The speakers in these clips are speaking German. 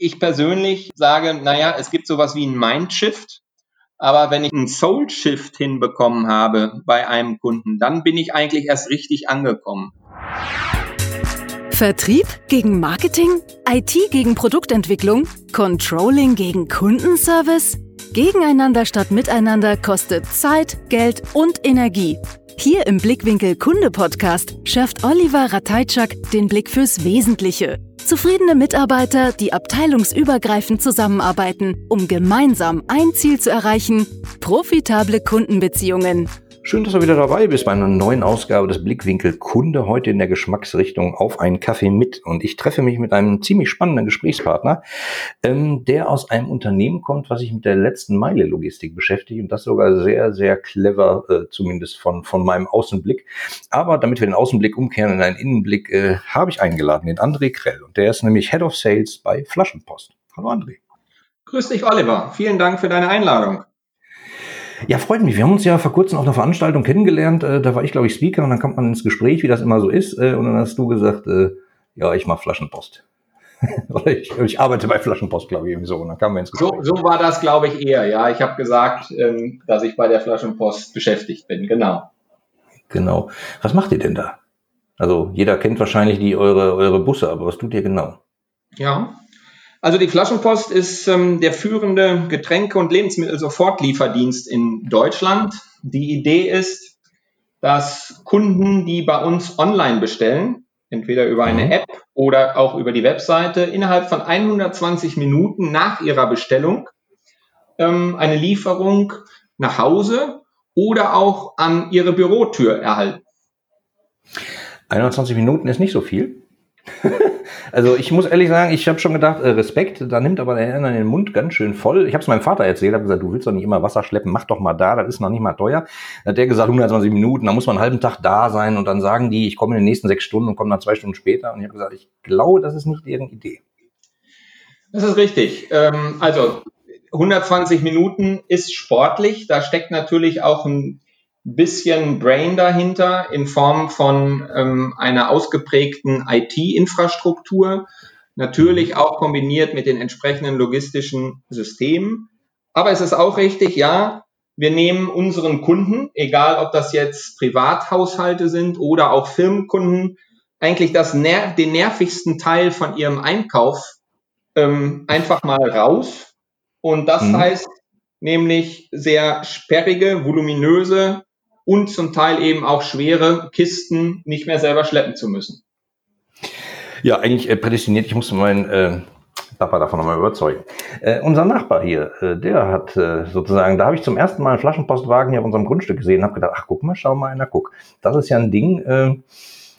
ich persönlich sage, naja, es gibt sowas wie ein Mindshift. Aber wenn ich einen Soul Shift hinbekommen habe bei einem Kunden, dann bin ich eigentlich erst richtig angekommen. Vertrieb gegen Marketing? IT gegen Produktentwicklung? Controlling gegen Kundenservice? Gegeneinander statt miteinander kostet Zeit, Geld und Energie. Hier im Blickwinkel Kunde Podcast schärft Oliver Rateitschak den Blick fürs Wesentliche. Zufriedene Mitarbeiter, die abteilungsübergreifend zusammenarbeiten, um gemeinsam ein Ziel zu erreichen, profitable Kundenbeziehungen. Schön, dass du wieder dabei bist bei einer neuen Ausgabe des Blickwinkel Kunde. Heute in der Geschmacksrichtung auf einen Kaffee mit. Und ich treffe mich mit einem ziemlich spannenden Gesprächspartner, ähm, der aus einem Unternehmen kommt, was sich mit der letzten Meile Logistik beschäftigt. Und das sogar sehr, sehr clever, äh, zumindest von, von meinem Außenblick. Aber damit wir den Außenblick umkehren in einen Innenblick, äh, habe ich eingeladen, den André Krell. Und der ist nämlich Head of Sales bei Flaschenpost. Hallo André. Grüß dich, Oliver. Vielen Dank für deine Einladung. Ja, freut mich. Wir haben uns ja vor kurzem auf einer Veranstaltung kennengelernt. Äh, da war ich, glaube ich, Speaker und dann kommt man ins Gespräch, wie das immer so ist. Äh, und dann hast du gesagt, äh, ja, ich mache Flaschenpost. Oder ich, ich, arbeite bei Flaschenpost, glaube ich, irgendwie so. Und dann kamen wir ins Gespräch. So, so war das, glaube ich, eher. Ja, ich habe gesagt, ähm, dass ich bei der Flaschenpost beschäftigt bin. Genau. Genau. Was macht ihr denn da? Also jeder kennt wahrscheinlich die eure, eure Busse, aber was tut ihr genau? Ja, also die Flaschenpost ist ähm, der führende Getränke- und Lebensmittelsofortlieferdienst in Deutschland. Die Idee ist, dass Kunden, die bei uns online bestellen, entweder über eine mhm. App oder auch über die Webseite, innerhalb von 120 Minuten nach ihrer Bestellung ähm, eine Lieferung nach Hause oder auch an ihre Bürotür erhalten. 21 Minuten ist nicht so viel. also ich muss ehrlich sagen, ich habe schon gedacht, äh, Respekt, da nimmt aber der Herr den Mund ganz schön voll. Ich habe es meinem Vater erzählt, habe gesagt, du willst doch nicht immer Wasser schleppen, mach doch mal da, das ist noch nicht mal teuer. Dann hat der gesagt, 120 Minuten, da muss man einen halben Tag da sein und dann sagen die, ich komme in den nächsten sechs Stunden und komme dann zwei Stunden später. Und ich habe gesagt, ich glaube, das ist nicht deren Idee. Das ist richtig. Ähm, also 120 Minuten ist sportlich. Da steckt natürlich auch ein bisschen Brain dahinter in Form von ähm, einer ausgeprägten IT-Infrastruktur, natürlich auch kombiniert mit den entsprechenden logistischen Systemen. Aber es ist auch richtig, ja, wir nehmen unseren Kunden, egal ob das jetzt Privathaushalte sind oder auch Firmenkunden, eigentlich das ner den nervigsten Teil von ihrem Einkauf ähm, einfach mal raus. Und das mhm. heißt nämlich sehr sperrige, voluminöse und zum Teil eben auch schwere Kisten nicht mehr selber schleppen zu müssen. Ja, eigentlich äh, prädestiniert. Ich muss meinen äh, Papa davon nochmal überzeugen. Äh, unser Nachbar hier, äh, der hat äh, sozusagen, da habe ich zum ersten Mal einen Flaschenpostwagen hier auf unserem Grundstück gesehen und habe gedacht, ach guck mal, schau mal einer, guck. Das ist ja ein Ding, äh,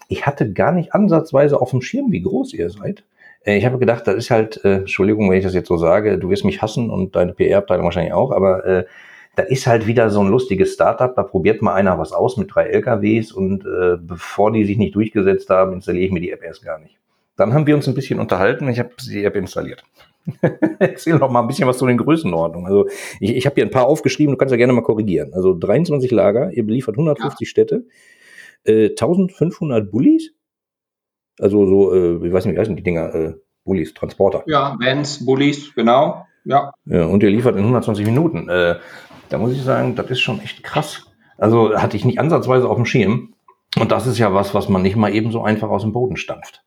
ich hatte gar nicht ansatzweise auf dem Schirm, wie groß ihr seid. Äh, ich habe gedacht, das ist halt, äh, Entschuldigung, wenn ich das jetzt so sage, du wirst mich hassen und deine PR-Abteilung wahrscheinlich auch, aber äh, da ist halt wieder so ein lustiges Startup, da probiert mal einer was aus mit drei LKWs und äh, bevor die sich nicht durchgesetzt haben, installiere ich mir die App erst gar nicht. Dann haben wir uns ein bisschen unterhalten, ich habe die App installiert. Erzähl noch mal ein bisschen was zu den Größenordnungen. Also ich, ich habe hier ein paar aufgeschrieben, du kannst ja gerne mal korrigieren. Also 23 Lager, ihr beliefert 150 ja. Städte, äh, 1500 Bullis, also so, äh, ich weiß nicht, wie heißen die Dinger, äh, Bullis, Transporter. Ja, Vans, Bullis, genau. Ja. ja. Und ihr liefert in 120 Minuten. Äh, da muss ich sagen, das ist schon echt krass. Also hatte ich nicht ansatzweise auf dem Schirm. Und das ist ja was, was man nicht mal eben so einfach aus dem Boden stampft.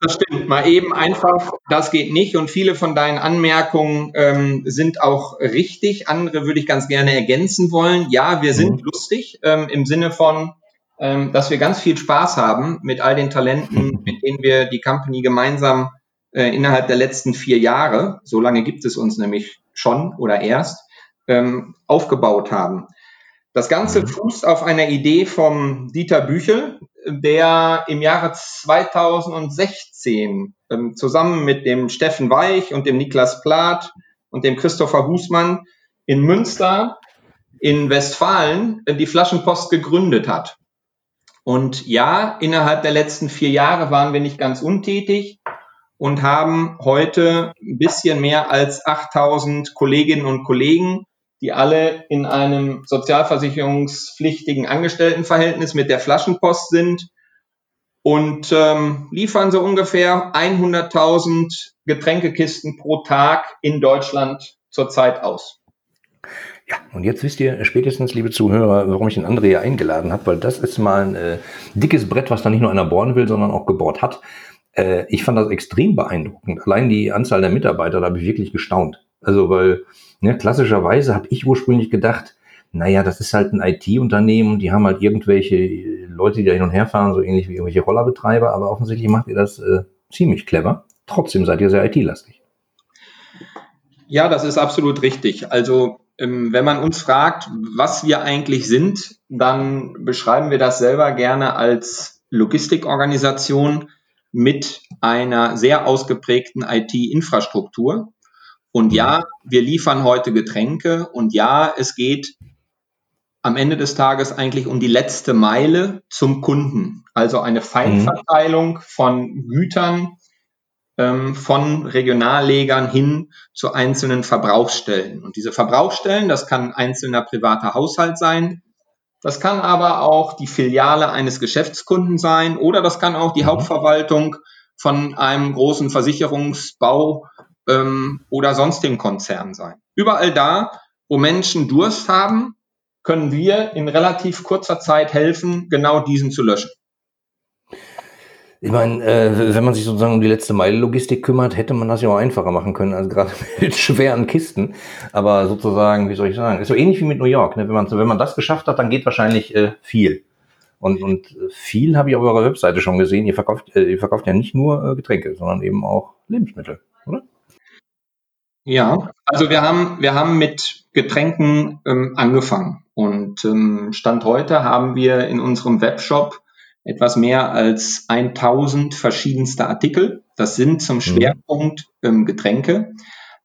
Das stimmt, mal eben einfach, das geht nicht. Und viele von deinen Anmerkungen ähm, sind auch richtig. Andere würde ich ganz gerne ergänzen wollen. Ja, wir sind mhm. lustig ähm, im Sinne von, ähm, dass wir ganz viel Spaß haben mit all den Talenten, mit denen wir die Company gemeinsam äh, innerhalb der letzten vier Jahre, so lange gibt es uns nämlich schon oder erst, ähm, aufgebaut haben. Das Ganze mhm. fußt auf einer Idee vom Dieter Büchel, der im Jahre 2016 ähm, zusammen mit dem Steffen Weich und dem Niklas Plath und dem Christopher Husmann in Münster in Westfalen äh, die Flaschenpost gegründet hat. Und ja, innerhalb der letzten vier Jahre waren wir nicht ganz untätig und haben heute ein bisschen mehr als 8000 Kolleginnen und Kollegen die alle in einem sozialversicherungspflichtigen Angestelltenverhältnis mit der Flaschenpost sind und ähm, liefern so ungefähr 100.000 Getränkekisten pro Tag in Deutschland zurzeit aus. Ja, und jetzt wisst ihr spätestens, liebe Zuhörer, warum ich den André hier eingeladen habe, weil das ist mal ein äh, dickes Brett, was da nicht nur einer bohren will, sondern auch gebohrt hat. Äh, ich fand das extrem beeindruckend. Allein die Anzahl der Mitarbeiter, da habe ich wirklich gestaunt. Also, weil ne, klassischerweise habe ich ursprünglich gedacht, naja, das ist halt ein IT-Unternehmen, die haben halt irgendwelche Leute, die da hin und her fahren, so ähnlich wie irgendwelche Rollerbetreiber, aber offensichtlich macht ihr das äh, ziemlich clever. Trotzdem seid ihr sehr IT-lastig. Ja, das ist absolut richtig. Also ähm, wenn man uns fragt, was wir eigentlich sind, dann beschreiben wir das selber gerne als Logistikorganisation mit einer sehr ausgeprägten IT-Infrastruktur. Und ja, wir liefern heute Getränke und ja, es geht am Ende des Tages eigentlich um die letzte Meile zum Kunden. Also eine Feinverteilung von Gütern ähm, von Regionallegern hin zu einzelnen Verbrauchsstellen. Und diese Verbrauchsstellen, das kann einzelner privater Haushalt sein, das kann aber auch die Filiale eines Geschäftskunden sein oder das kann auch die mhm. Hauptverwaltung von einem großen Versicherungsbau ähm, oder sonstigen Konzern sein. Überall da, wo Menschen Durst haben, können wir in relativ kurzer Zeit helfen, genau diesen zu löschen. Ich meine, äh, wenn man sich sozusagen um die letzte Meile Logistik kümmert, hätte man das ja auch einfacher machen können, also gerade mit schweren Kisten. Aber sozusagen, wie soll ich sagen, ist so ähnlich wie mit New York. Ne? Wenn, man, wenn man das geschafft hat, dann geht wahrscheinlich äh, viel. Und, und viel habe ich auf eurer Webseite schon gesehen. Ihr verkauft, äh, ihr verkauft ja nicht nur äh, Getränke, sondern eben auch Lebensmittel? Ja, also wir haben, wir haben mit Getränken ähm, angefangen. Und ähm, Stand heute haben wir in unserem Webshop etwas mehr als 1000 verschiedenste Artikel. Das sind zum mhm. Schwerpunkt ähm, Getränke,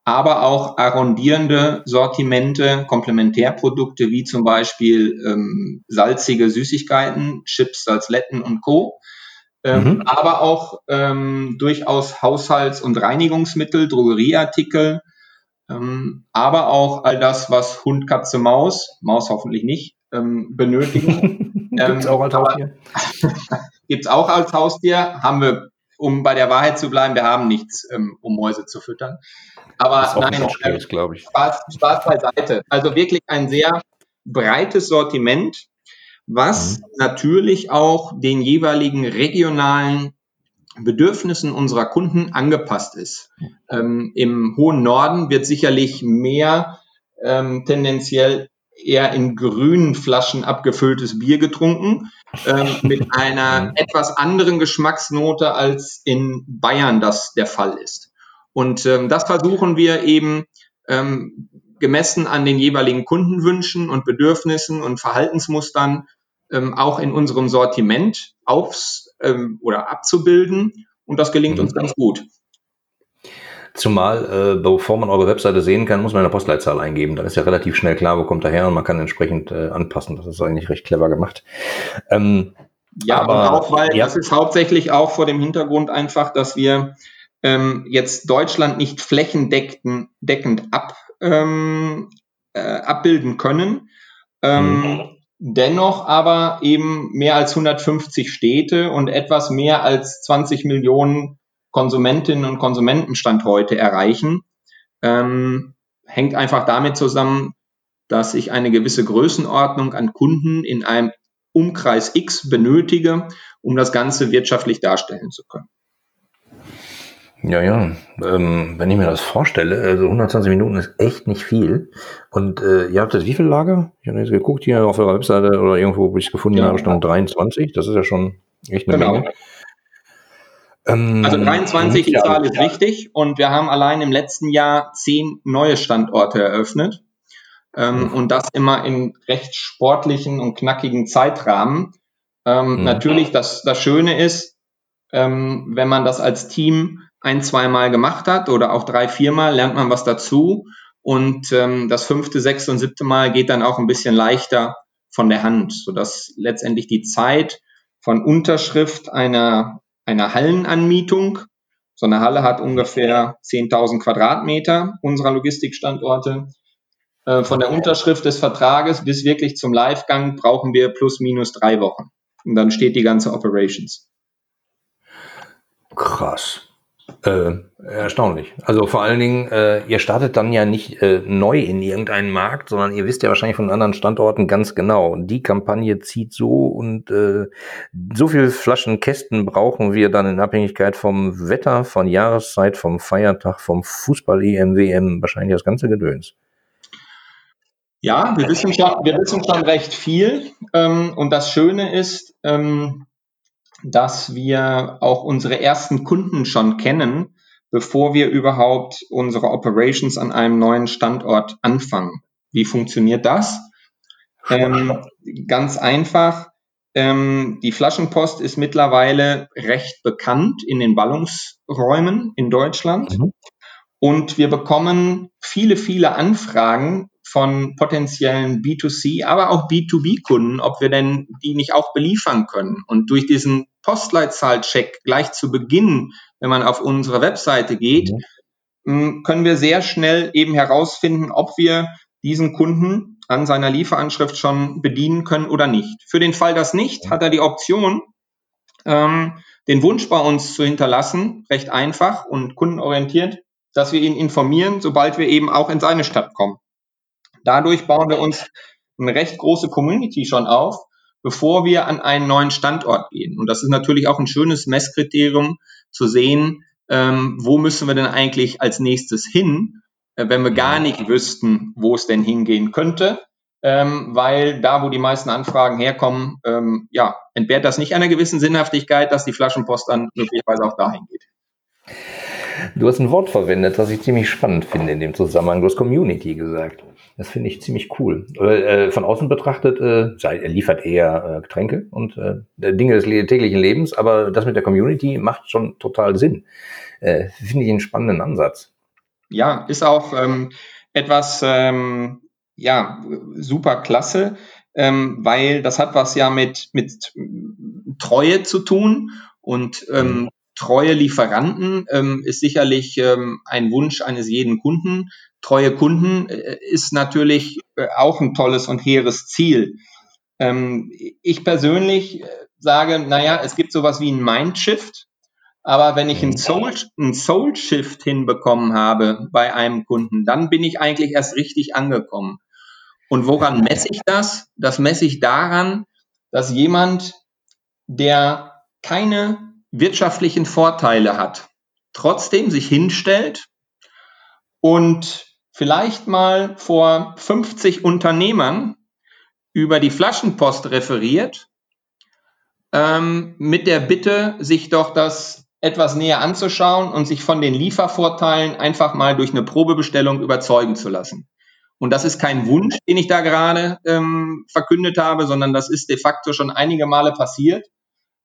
aber auch arrondierende Sortimente, Komplementärprodukte wie zum Beispiel ähm, salzige Süßigkeiten, Chips, Salzletten und Co. Ähm, mhm. Aber auch ähm, durchaus Haushalts- und Reinigungsmittel, Drogerieartikel, aber auch all das, was Hund, Katze, Maus, Maus hoffentlich nicht, ähm, benötigen. Gibt es auch als Haustier? Gibt es auch als Haustier. Haben wir, um bei der Wahrheit zu bleiben, wir haben nichts, ähm, um Mäuse zu füttern. Aber nein, glaube ich. Spaß, Spaß beiseite. Also wirklich ein sehr breites Sortiment, was mhm. natürlich auch den jeweiligen regionalen Bedürfnissen unserer Kunden angepasst ist. Ähm, Im hohen Norden wird sicherlich mehr ähm, tendenziell eher in grünen Flaschen abgefülltes Bier getrunken, ähm, mit einer etwas anderen Geschmacksnote als in Bayern das der Fall ist. Und ähm, das versuchen wir eben ähm, gemessen an den jeweiligen Kundenwünschen und Bedürfnissen und Verhaltensmustern ähm, auch in unserem Sortiment aufs ähm, oder abzubilden. Und das gelingt mhm. uns ganz gut. Zumal, äh, bevor man eure Webseite sehen kann, muss man eine Postleitzahl eingeben. Dann ist ja relativ schnell klar, wo kommt er her und man kann entsprechend äh, anpassen. Das ist eigentlich recht clever gemacht. Ähm, ja, aber, und auch weil ja. das ist hauptsächlich auch vor dem Hintergrund einfach, dass wir ähm, jetzt Deutschland nicht flächendeckend deckend ab, ähm, äh, abbilden können. Ähm, mhm. Dennoch aber eben mehr als 150 Städte und etwas mehr als 20 Millionen Konsumentinnen und Konsumenten Stand heute erreichen, ähm, hängt einfach damit zusammen, dass ich eine gewisse Größenordnung an Kunden in einem Umkreis X benötige, um das Ganze wirtschaftlich darstellen zu können. Ja, ja. Ähm, wenn ich mir das vorstelle, also 120 Minuten ist echt nicht viel. Und äh, ihr habt jetzt wie viele Lager? Ich habe jetzt geguckt hier auf eurer Webseite oder irgendwo, wo ich es gefunden ja. habe, stand 23. Das ist ja schon echt eine genau. Menge. Ähm, also 23, die Zahl ist richtig. Und wir haben allein im letzten Jahr zehn neue Standorte eröffnet. Ähm, mhm. Und das immer in recht sportlichen und knackigen Zeitrahmen. Ähm, mhm. Natürlich, das, das Schöne ist, ähm, wenn man das als Team ein, zweimal gemacht hat oder auch drei, viermal, lernt man was dazu. Und ähm, das fünfte, sechste und siebte Mal geht dann auch ein bisschen leichter von der Hand, sodass letztendlich die Zeit von Unterschrift einer einer Hallenanmietung. So eine Halle hat ungefähr 10.000 Quadratmeter unserer Logistikstandorte. Äh, von der Unterschrift des Vertrages bis wirklich zum Livegang brauchen wir plus minus drei Wochen. Und dann steht die ganze Operations. Krass. Äh, erstaunlich. Also vor allen Dingen, äh, ihr startet dann ja nicht äh, neu in irgendeinen Markt, sondern ihr wisst ja wahrscheinlich von anderen Standorten ganz genau, die Kampagne zieht so und äh, so viel Flaschen Kästen brauchen wir dann in Abhängigkeit vom Wetter, von Jahreszeit, vom Feiertag, vom Fußball EM, WM, wahrscheinlich das ganze Gedöns. Ja, wir wissen schon, wir wissen schon recht viel. Ähm, und das Schöne ist, ähm, dass wir auch unsere ersten Kunden schon kennen, bevor wir überhaupt unsere Operations an einem neuen Standort anfangen. Wie funktioniert das? Ähm, ganz einfach. Ähm, die Flaschenpost ist mittlerweile recht bekannt in den Ballungsräumen in Deutschland. Mhm. Und wir bekommen viele, viele Anfragen von potenziellen B2C, aber auch B2B-Kunden, ob wir denn die nicht auch beliefern können. Und durch diesen Postleitzahlcheck gleich zu Beginn, wenn man auf unsere Webseite geht, mhm. können wir sehr schnell eben herausfinden, ob wir diesen Kunden an seiner Lieferanschrift schon bedienen können oder nicht. Für den Fall das nicht, hat er die Option, ähm, den Wunsch bei uns zu hinterlassen, recht einfach und kundenorientiert, dass wir ihn informieren, sobald wir eben auch in seine Stadt kommen. Dadurch bauen wir uns eine recht große Community schon auf, bevor wir an einen neuen Standort gehen. Und das ist natürlich auch ein schönes Messkriterium zu sehen, ähm, wo müssen wir denn eigentlich als nächstes hin, äh, wenn wir gar nicht wüssten, wo es denn hingehen könnte. Ähm, weil da, wo die meisten Anfragen herkommen, ähm, ja, entbehrt das nicht einer gewissen Sinnhaftigkeit, dass die Flaschenpost dann möglicherweise auch dahin geht. Du hast ein Wort verwendet, was ich ziemlich spannend finde in dem Zusammenhang. Du hast Community gesagt. Das finde ich ziemlich cool. Äh, von außen betrachtet, äh, er liefert eher äh, Getränke und äh, Dinge des täglichen Lebens, aber das mit der Community macht schon total Sinn. Äh, finde ich einen spannenden Ansatz. Ja, ist auch ähm, etwas, ähm, ja, super klasse, ähm, weil das hat was ja mit, mit Treue zu tun und ähm, mhm treue Lieferanten ähm, ist sicherlich ähm, ein Wunsch eines jeden Kunden. Treue Kunden äh, ist natürlich äh, auch ein tolles und hehres Ziel. Ähm, ich persönlich äh, sage, naja, es gibt sowas wie ein Mindshift, aber wenn ich einen Soul, einen Soul hinbekommen habe bei einem Kunden, dann bin ich eigentlich erst richtig angekommen. Und woran messe ich das? Das messe ich daran, dass jemand, der keine wirtschaftlichen Vorteile hat, trotzdem sich hinstellt und vielleicht mal vor 50 Unternehmern über die Flaschenpost referiert, ähm, mit der Bitte, sich doch das etwas näher anzuschauen und sich von den Liefervorteilen einfach mal durch eine Probebestellung überzeugen zu lassen. Und das ist kein Wunsch, den ich da gerade ähm, verkündet habe, sondern das ist de facto schon einige Male passiert.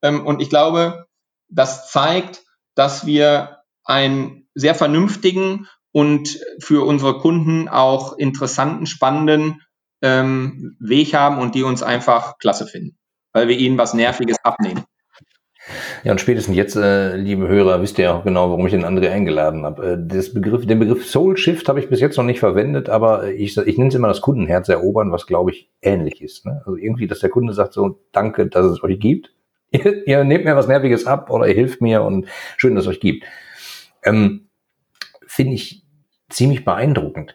Ähm, und ich glaube, das zeigt, dass wir einen sehr vernünftigen und für unsere Kunden auch interessanten, spannenden ähm, Weg haben und die uns einfach klasse finden, weil wir ihnen was Nerviges abnehmen. Ja, und spätestens jetzt, äh, liebe Hörer, wisst ihr auch genau, warum ich den André eingeladen habe. Äh, Begriff, den Begriff Soul Shift habe ich bis jetzt noch nicht verwendet, aber ich, ich nenne es immer das Kundenherz erobern, was glaube ich ähnlich ist. Ne? Also irgendwie, dass der Kunde sagt so, danke, dass es euch gibt ihr, ihr nehmt mir was Nerviges ab oder ihr hilft mir und schön, dass es euch gibt. Ähm, Finde ich ziemlich beeindruckend.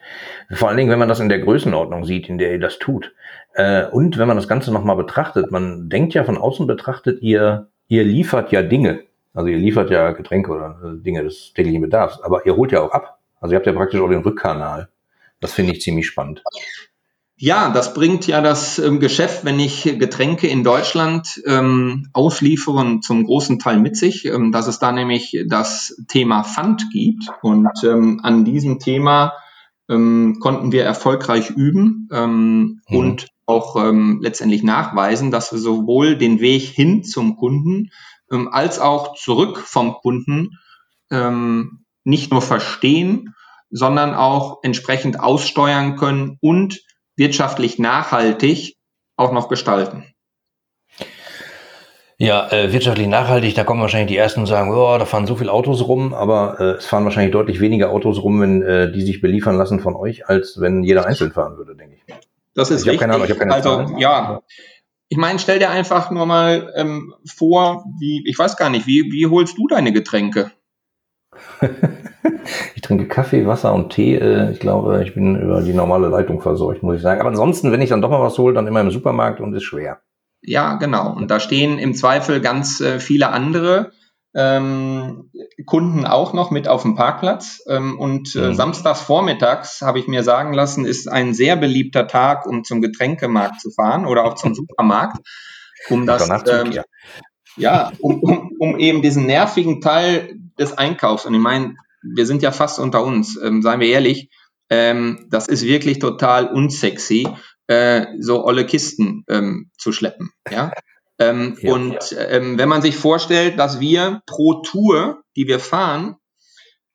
Vor allen Dingen, wenn man das in der Größenordnung sieht, in der ihr das tut. Äh, und wenn man das Ganze nochmal betrachtet, man denkt ja von außen betrachtet, ihr, ihr liefert ja Dinge. Also ihr liefert ja Getränke oder äh, Dinge des täglichen Bedarfs, aber ihr holt ja auch ab. Also ihr habt ja praktisch auch den Rückkanal. Das finde ich ziemlich spannend. Ja, das bringt ja das ähm, Geschäft, wenn ich Getränke in Deutschland ähm, ausliefere, zum großen Teil mit sich, ähm, dass es da nämlich das Thema Pfand gibt. Und ähm, an diesem Thema ähm, konnten wir erfolgreich üben mhm. und auch letztendlich nachweisen, dass wir sowohl den Weg hin zum Kunden als auch zurück vom Kunden nicht nur verstehen, sondern auch entsprechend aussteuern können und wirtschaftlich nachhaltig auch noch gestalten? Ja, äh, wirtschaftlich nachhaltig, da kommen wahrscheinlich die Ersten und sagen, oh, da fahren so viele Autos rum, aber äh, es fahren wahrscheinlich deutlich weniger Autos rum, wenn äh, die sich beliefern lassen von euch, als wenn jeder einzeln fahren würde, denke ich. Das ist ich richtig. Keine Ahnung, ich keine also Zahlen. ja, ich meine, stell dir einfach nur mal ähm, vor, wie, ich weiß gar nicht, wie, wie holst du deine Getränke? ich trinke Kaffee, Wasser und Tee. Äh, ich glaube, ich bin über die normale Leitung versorgt, muss ich sagen. Aber ansonsten, wenn ich dann doch mal was hole, dann immer im Supermarkt und ist schwer. Ja, genau. Und da stehen im Zweifel ganz äh, viele andere ähm, Kunden auch noch mit auf dem Parkplatz. Ähm, und äh, mhm. samstags vormittags, habe ich mir sagen lassen, ist ein sehr beliebter Tag, um zum Getränkemarkt zu fahren oder auch zum Supermarkt, um das ähm, ja, um, um, um eben diesen nervigen Teil des Einkaufs. Und ich meine, wir sind ja fast unter uns, ähm, seien wir ehrlich, ähm, das ist wirklich total unsexy, äh, so olle Kisten ähm, zu schleppen. Ja. Ähm, ja, und ja. Ähm, wenn man sich vorstellt, dass wir pro Tour, die wir fahren,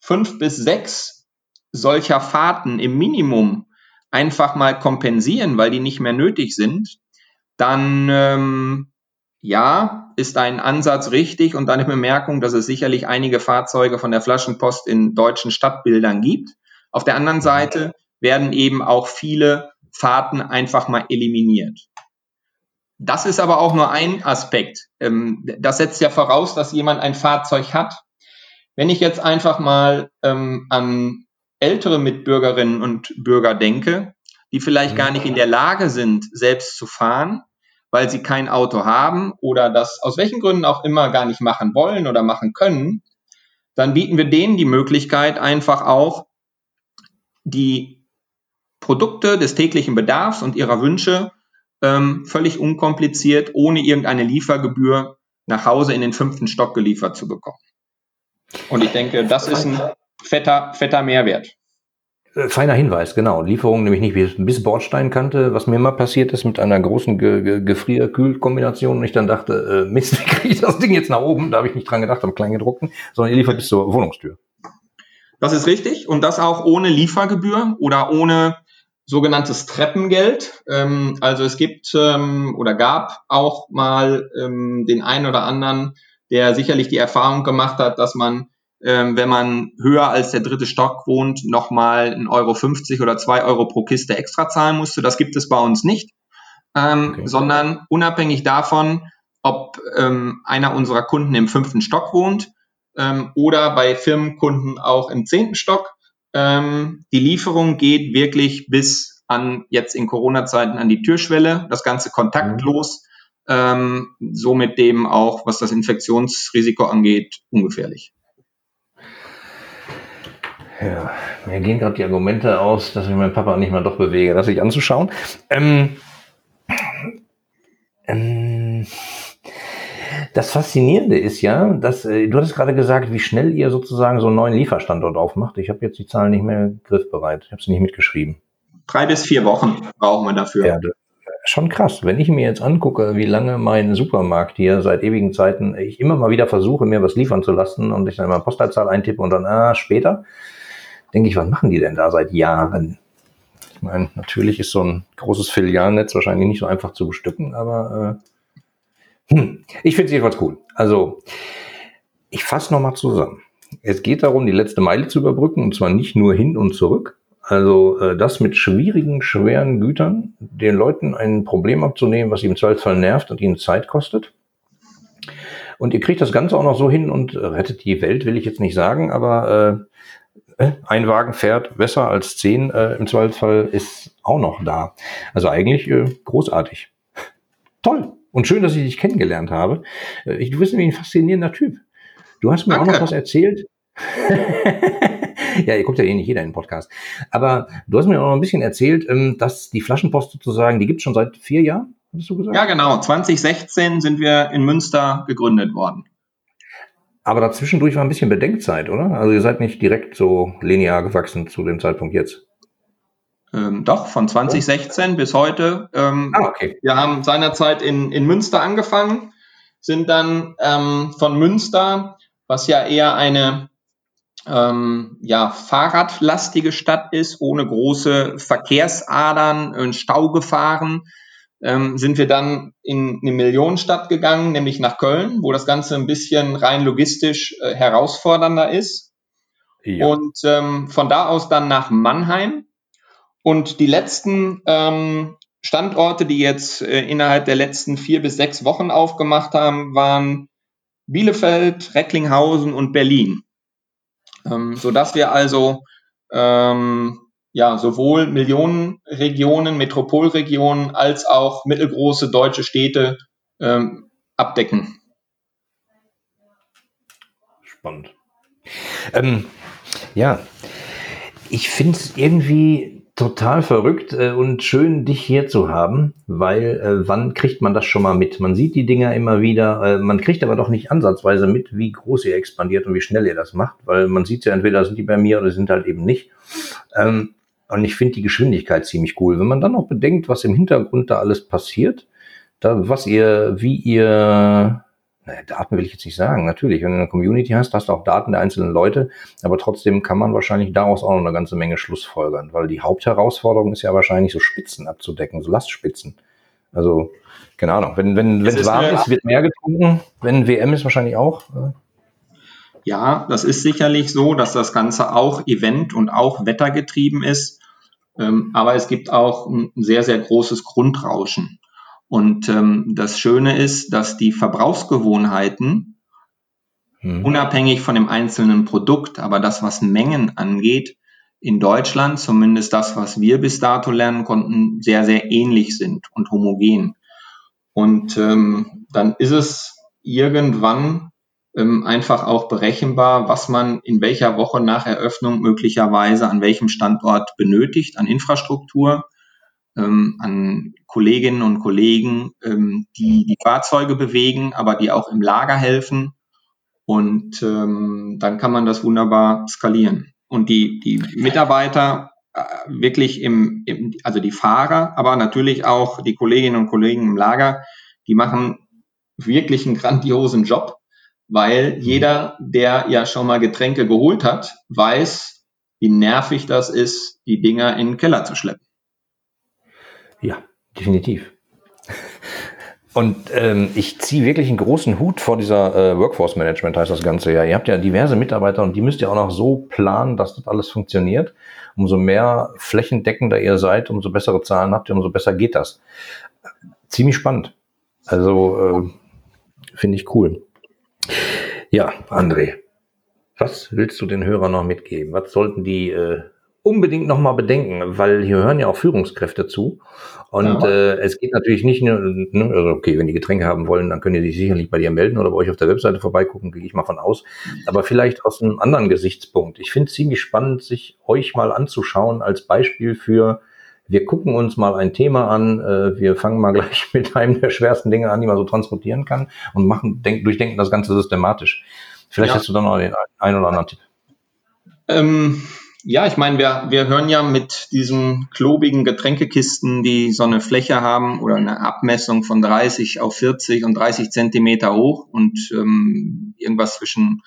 fünf bis sechs solcher Fahrten im Minimum einfach mal kompensieren, weil die nicht mehr nötig sind, dann ähm, ja, ist ein Ansatz richtig und eine Bemerkung, dass es sicherlich einige Fahrzeuge von der Flaschenpost in deutschen Stadtbildern gibt. Auf der anderen Seite werden eben auch viele Fahrten einfach mal eliminiert. Das ist aber auch nur ein Aspekt. Ähm, das setzt ja voraus, dass jemand ein Fahrzeug hat. Wenn ich jetzt einfach mal ähm, an ältere Mitbürgerinnen und Bürger denke, die vielleicht gar nicht in der Lage sind, selbst zu fahren, weil sie kein Auto haben oder das aus welchen Gründen auch immer gar nicht machen wollen oder machen können, dann bieten wir denen die Möglichkeit einfach auch die Produkte des täglichen Bedarfs und ihrer Wünsche ähm, völlig unkompliziert, ohne irgendeine Liefergebühr nach Hause in den fünften Stock geliefert zu bekommen. Und ich denke, das ist ein fetter, fetter Mehrwert. Äh, feiner Hinweis, genau. Lieferung nämlich nicht bis Bordsteinkante, was mir mal passiert ist mit einer großen Ge Ge Gefrier-Kühl-Kombination und ich dann dachte, äh, Mist, wie kriege ich das Ding jetzt nach oben? Da habe ich nicht dran gedacht, am Kleingedruckten, sondern ihr liefert bis zur Wohnungstür. Das ist richtig und das auch ohne Liefergebühr oder ohne sogenanntes Treppengeld. Ähm, also es gibt ähm, oder gab auch mal ähm, den einen oder anderen, der sicherlich die Erfahrung gemacht hat, dass man, ähm, wenn man höher als der dritte Stock wohnt, nochmal 1,50 Euro 50 oder 2 Euro pro Kiste extra zahlen musste. Das gibt es bei uns nicht, ähm, okay. sondern unabhängig davon, ob ähm, einer unserer Kunden im fünften Stock wohnt ähm, oder bei Firmenkunden auch im zehnten Stock, ähm, die Lieferung geht wirklich bis an jetzt in Corona-Zeiten an die Türschwelle, das Ganze kontaktlos, mhm. ähm, somit dem auch, was das Infektionsrisiko angeht, ungefährlich. Ja, mir gehen gerade die Argumente aus, dass ich meinen Papa nicht mal doch bewege, das sich anzuschauen. Ähm, ähm, das Faszinierende ist ja, dass äh, du hattest gerade gesagt, wie schnell ihr sozusagen so einen neuen Lieferstandort aufmacht. Ich habe jetzt die Zahlen nicht mehr griffbereit. Ich habe sie nicht mitgeschrieben. Drei bis vier Wochen brauchen wir dafür. Ja, schon krass. Wenn ich mir jetzt angucke, wie lange mein Supermarkt hier seit ewigen Zeiten ich immer mal wieder versuche, mir was liefern zu lassen und ich dann mal Postleitzahl eintippe und dann, ah, später, denke ich, was machen die denn da seit Jahren? Ich meine, natürlich ist so ein großes Filialnetz wahrscheinlich nicht so einfach zu bestücken, aber äh, hm, ich finde es jedenfalls cool. Also, ich fasse nochmal zusammen. Es geht darum, die letzte Meile zu überbrücken, und zwar nicht nur hin und zurück. Also äh, das mit schwierigen, schweren Gütern, den Leuten ein Problem abzunehmen, was sie im Zweifelsfall nervt und ihnen Zeit kostet. Und ihr kriegt das Ganze auch noch so hin und rettet die Welt, will ich jetzt nicht sagen, aber äh, äh ein Wagen fährt besser als zehn äh, im Zweifelsfall ist auch noch da. Also eigentlich äh, großartig. Toll. Und schön, dass ich dich kennengelernt habe. Äh, du bist nämlich ein faszinierender Typ. Du hast mir Danke. auch noch was erzählt. ja, ihr guckt ja eh nicht jeder in den Podcast. Aber du hast mir auch noch ein bisschen erzählt, ähm, dass die Flaschenpost sozusagen, die gibt es schon seit vier Jahren, hast du gesagt? Ja, genau. 2016 sind wir in Münster gegründet worden. Aber dazwischendurch war ein bisschen Bedenkzeit, oder? Also ihr seid nicht direkt so linear gewachsen zu dem Zeitpunkt jetzt. Ähm, doch, von 2016 oh. bis heute. Ähm, ah, okay. Wir haben seinerzeit in, in Münster angefangen, sind dann ähm, von Münster, was ja eher eine ähm, ja, fahrradlastige Stadt ist, ohne große Verkehrsadern und Stau gefahren, ähm, sind wir dann in eine Millionenstadt gegangen, nämlich nach Köln, wo das Ganze ein bisschen rein logistisch äh, herausfordernder ist. Ja. Und ähm, von da aus dann nach Mannheim, und die letzten ähm, Standorte, die jetzt äh, innerhalb der letzten vier bis sechs Wochen aufgemacht haben, waren Bielefeld, Recklinghausen und Berlin. Ähm, sodass wir also ähm, ja, sowohl Millionenregionen, Metropolregionen als auch mittelgroße deutsche Städte ähm, abdecken. Spannend. Ähm, ja, ich finde es irgendwie total verrückt äh, und schön, dich hier zu haben, weil äh, wann kriegt man das schon mal mit? Man sieht die Dinger immer wieder, äh, man kriegt aber doch nicht ansatzweise mit, wie groß ihr expandiert und wie schnell ihr das macht, weil man sieht ja entweder sind die bei mir oder sind halt eben nicht. Ähm, und ich finde die Geschwindigkeit ziemlich cool. Wenn man dann noch bedenkt, was im Hintergrund da alles passiert, da, was ihr, wie ihr, naja, Daten will ich jetzt nicht sagen. Natürlich, wenn du eine Community hast, hast du auch Daten der einzelnen Leute, aber trotzdem kann man wahrscheinlich daraus auch noch eine ganze Menge Schlussfolgern, weil die Hauptherausforderung ist ja wahrscheinlich so Spitzen abzudecken, so Lastspitzen. Also, keine Ahnung, wenn wenn wenn es warm ist, wird mehr getrunken. Wenn WM ist wahrscheinlich auch. Äh, ja, das ist sicherlich so, dass das Ganze auch Event und auch wettergetrieben ist. Ähm, aber es gibt auch ein sehr, sehr großes Grundrauschen. Und ähm, das Schöne ist, dass die Verbrauchsgewohnheiten, hm. unabhängig von dem einzelnen Produkt, aber das, was Mengen angeht, in Deutschland, zumindest das, was wir bis dato lernen konnten, sehr, sehr ähnlich sind und homogen. Und ähm, dann ist es irgendwann einfach auch berechenbar, was man in welcher Woche nach Eröffnung möglicherweise an welchem Standort benötigt, an Infrastruktur, ähm, an Kolleginnen und Kollegen, ähm, die die Fahrzeuge bewegen, aber die auch im Lager helfen. Und ähm, dann kann man das wunderbar skalieren. Und die, die Mitarbeiter äh, wirklich im, im, also die Fahrer, aber natürlich auch die Kolleginnen und Kollegen im Lager, die machen wirklich einen grandiosen Job weil mhm. jeder, der ja schon mal Getränke geholt hat, weiß, wie nervig das ist, die Dinger in den Keller zu schleppen. Ja, definitiv. Und ähm, ich ziehe wirklich einen großen Hut vor dieser äh, Workforce Management, heißt das Ganze ja. Ihr habt ja diverse Mitarbeiter und die müsst ihr auch noch so planen, dass das alles funktioniert. Umso mehr flächendeckender ihr seid, umso bessere Zahlen habt ihr, umso besser geht das. Ziemlich spannend. Also äh, finde ich cool. Ja, André, was willst du den Hörern noch mitgeben? Was sollten die äh, unbedingt noch mal bedenken? Weil hier hören ja auch Führungskräfte zu. Und ja. äh, es geht natürlich nicht nur, ne, also okay, wenn die Getränke haben wollen, dann können die sich sicherlich bei dir melden oder bei euch auf der Webseite vorbeigucken, gehe ich mal von aus. Aber vielleicht aus einem anderen Gesichtspunkt. Ich finde es ziemlich spannend, sich euch mal anzuschauen als Beispiel für wir gucken uns mal ein Thema an, äh, wir fangen mal gleich mit einem der schwersten Dinge an, die man so transportieren kann und machen, denk, durchdenken das Ganze systematisch. Vielleicht ja. hast du da noch den einen oder anderen Tipp. Ähm, ja, ich meine, wir, wir hören ja mit diesen klobigen Getränkekisten, die so eine Fläche haben oder eine Abmessung von 30 auf 40 und 30 Zentimeter hoch und ähm, irgendwas zwischen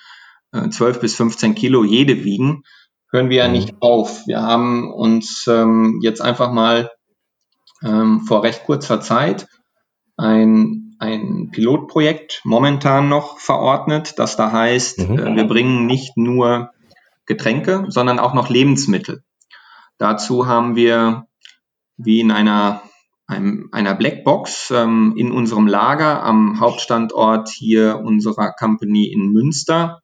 äh, 12 bis 15 Kilo jede wiegen hören wir ja mhm. nicht auf. Wir haben uns ähm, jetzt einfach mal ähm, vor recht kurzer Zeit ein, ein Pilotprojekt momentan noch verordnet, das da heißt, mhm. äh, wir bringen nicht nur Getränke, sondern auch noch Lebensmittel. Dazu haben wir wie in einer, einem, einer Blackbox ähm, in unserem Lager am Hauptstandort hier unserer Company in Münster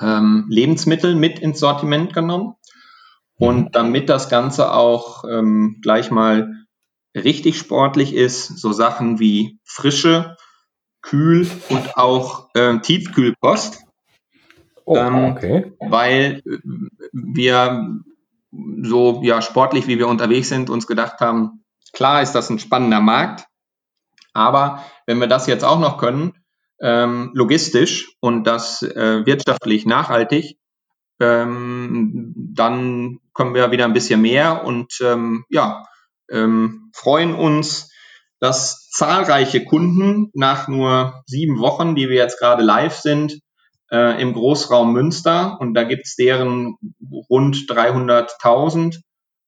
ähm, Lebensmittel mit ins Sortiment genommen. Und mhm. damit das Ganze auch ähm, gleich mal richtig sportlich ist, so Sachen wie frische, kühl und auch äh, Tiefkühlpost. Oh, ähm, okay. Weil wir so ja sportlich wie wir unterwegs sind, uns gedacht haben, klar ist das ein spannender Markt, aber wenn wir das jetzt auch noch können, ähm, logistisch und das äh, wirtschaftlich nachhaltig, ähm, dann kommen wir wieder ein bisschen mehr und ähm, ja, ähm, freuen uns, dass zahlreiche Kunden nach nur sieben Wochen, die wir jetzt gerade live sind, äh, im Großraum Münster und da gibt's deren rund 300.000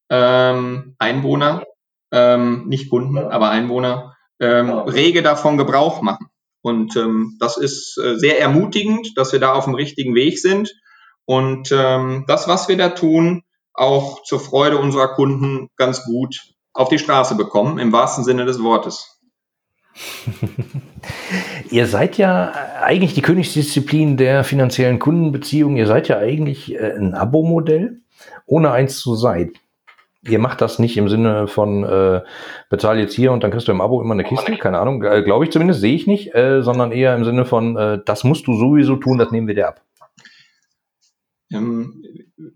ähm, Einwohner, ähm, nicht Kunden, aber Einwohner, ähm, rege davon Gebrauch machen. Und ähm, das ist äh, sehr ermutigend, dass wir da auf dem richtigen Weg sind. Und ähm, das, was wir da tun, auch zur Freude unserer Kunden ganz gut auf die Straße bekommen, im wahrsten Sinne des Wortes. Ihr seid ja eigentlich die Königsdisziplin der finanziellen Kundenbeziehungen. Ihr seid ja eigentlich äh, ein Abo-Modell, ohne eins zu sein. Ihr macht das nicht im Sinne von äh, bezahl jetzt hier und dann kriegst du im Abo immer eine Kiste, keine Ahnung, äh, glaube ich zumindest, sehe ich nicht, äh, sondern eher im Sinne von, äh, das musst du sowieso tun, das nehmen wir dir ab. Ähm,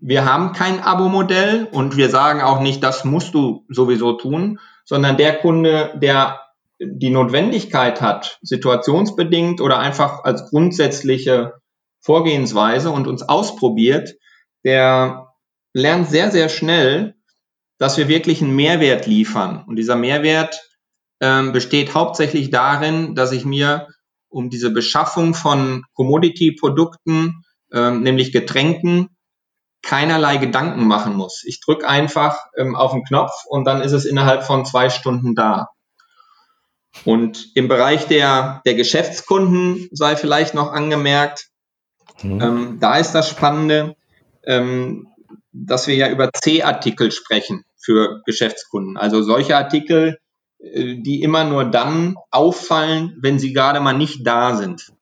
wir haben kein Abo-Modell und wir sagen auch nicht, das musst du sowieso tun, sondern der Kunde, der die Notwendigkeit hat, situationsbedingt oder einfach als grundsätzliche Vorgehensweise und uns ausprobiert, der lernt sehr, sehr schnell, dass wir wirklich einen Mehrwert liefern. Und dieser Mehrwert ähm, besteht hauptsächlich darin, dass ich mir um diese Beschaffung von Commodity-Produkten, ähm, nämlich Getränken, keinerlei Gedanken machen muss. Ich drücke einfach ähm, auf den Knopf und dann ist es innerhalb von zwei Stunden da. Und im Bereich der, der Geschäftskunden sei vielleicht noch angemerkt, mhm. ähm, da ist das Spannende, ähm, dass wir ja über C-Artikel sprechen für Geschäftskunden. Also solche Artikel, äh, die immer nur dann auffallen, wenn sie gerade mal nicht da sind.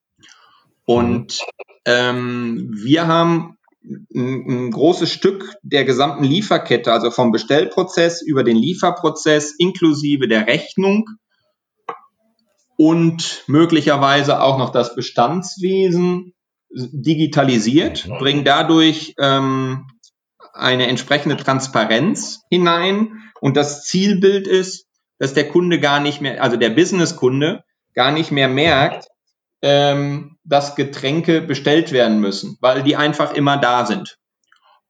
Und ähm, wir haben ein, großes Stück der gesamten Lieferkette, also vom Bestellprozess über den Lieferprozess inklusive der Rechnung und möglicherweise auch noch das Bestandswesen digitalisiert, mhm. bringen dadurch ähm, eine entsprechende Transparenz hinein. Und das Zielbild ist, dass der Kunde gar nicht mehr, also der Businesskunde gar nicht mehr merkt, ähm, dass Getränke bestellt werden müssen, weil die einfach immer da sind.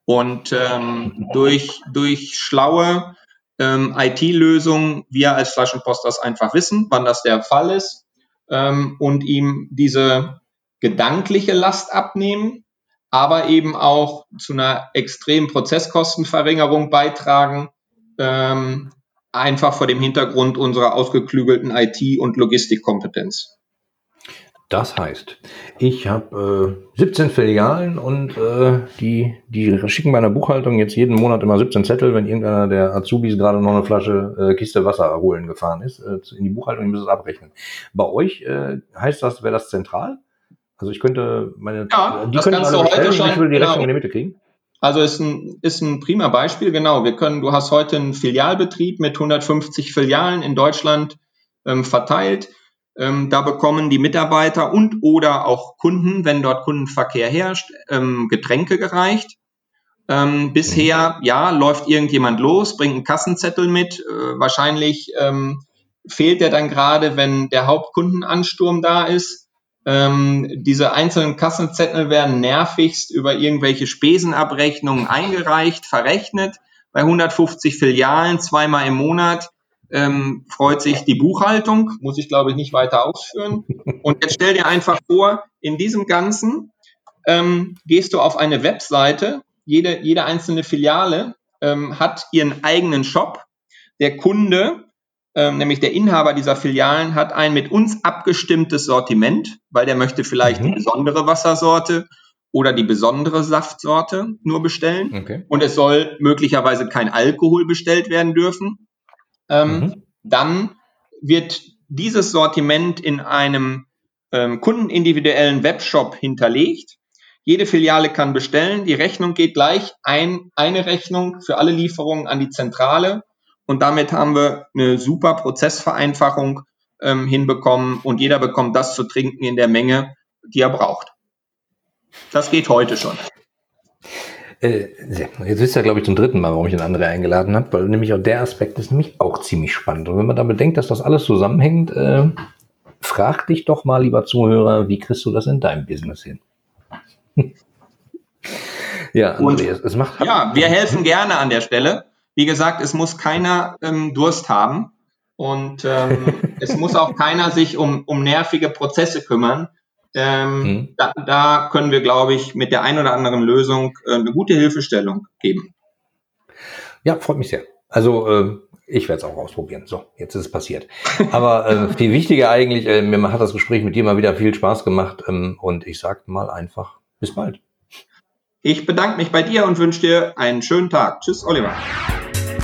Und ähm, durch, durch schlaue ähm, IT-Lösung wir als Flaschenpost das einfach wissen, wann das der Fall ist ähm, und ihm diese gedankliche Last abnehmen, aber eben auch zu einer extremen Prozesskostenverringerung beitragen, ähm, einfach vor dem Hintergrund unserer ausgeklügelten IT- und Logistikkompetenz. Das heißt, ich habe äh, 17 Filialen und äh, die, die schicken meiner Buchhaltung jetzt jeden Monat immer 17 Zettel, wenn irgendeiner der Azubis gerade noch eine Flasche äh, Kiste Wasser holen gefahren ist, äh, in die Buchhaltung, die müssen es abrechnen. Bei euch äh, heißt das, wäre das zentral? Also ich könnte meine, ja, die können du heute schon, ich will die genau. Rechnung in der Mitte kriegen. Also ist ein, ist ein prima Beispiel, genau. Wir können, du hast heute einen Filialbetrieb mit 150 Filialen in Deutschland ähm, verteilt. Ähm, da bekommen die Mitarbeiter und oder auch Kunden, wenn dort Kundenverkehr herrscht, ähm, Getränke gereicht. Ähm, bisher, ja, läuft irgendjemand los, bringt einen Kassenzettel mit. Äh, wahrscheinlich ähm, fehlt er dann gerade, wenn der Hauptkundenansturm da ist. Ähm, diese einzelnen Kassenzettel werden nervigst über irgendwelche Spesenabrechnungen eingereicht, verrechnet. Bei 150 Filialen zweimal im Monat ähm, freut sich die Buchhaltung, muss ich glaube ich nicht weiter ausführen. Und jetzt stell dir einfach vor, in diesem Ganzen ähm, gehst du auf eine Webseite, jede, jede einzelne Filiale ähm, hat ihren eigenen Shop. Der Kunde, ähm, nämlich der Inhaber dieser Filialen, hat ein mit uns abgestimmtes Sortiment, weil der möchte vielleicht mhm. die besondere Wassersorte oder die besondere Saftsorte nur bestellen. Okay. Und es soll möglicherweise kein Alkohol bestellt werden dürfen ähm, mhm. dann wird dieses Sortiment in einem ähm, kundenindividuellen Webshop hinterlegt. Jede Filiale kann bestellen. Die Rechnung geht gleich ein, eine Rechnung für alle Lieferungen an die Zentrale. Und damit haben wir eine super Prozessvereinfachung ähm, hinbekommen und jeder bekommt das zu trinken in der Menge, die er braucht. Das geht heute schon. Äh, jetzt wisst ihr, glaube ich, zum dritten Mal, warum ich den André eingeladen habe, weil nämlich auch der Aspekt ist nämlich auch ziemlich spannend. Und wenn man da bedenkt, dass das alles zusammenhängt, äh, frag dich doch mal, lieber Zuhörer, wie kriegst du das in deinem Business hin? ja, André, es, es macht. Ja, wir helfen gerne an der Stelle. Wie gesagt, es muss keiner ähm, Durst haben und ähm, es muss auch keiner sich um, um nervige Prozesse kümmern. Ähm, mhm. da, da, können wir, glaube ich, mit der einen oder anderen Lösung äh, eine gute Hilfestellung geben. Ja, freut mich sehr. Also äh, ich werde es auch ausprobieren. So, jetzt ist es passiert. Aber äh, viel wichtiger eigentlich, äh, mir hat das Gespräch mit dir mal wieder viel Spaß gemacht ähm, und ich sage mal einfach bis bald. Ich bedanke mich bei dir und wünsche dir einen schönen Tag. Tschüss, Oliver.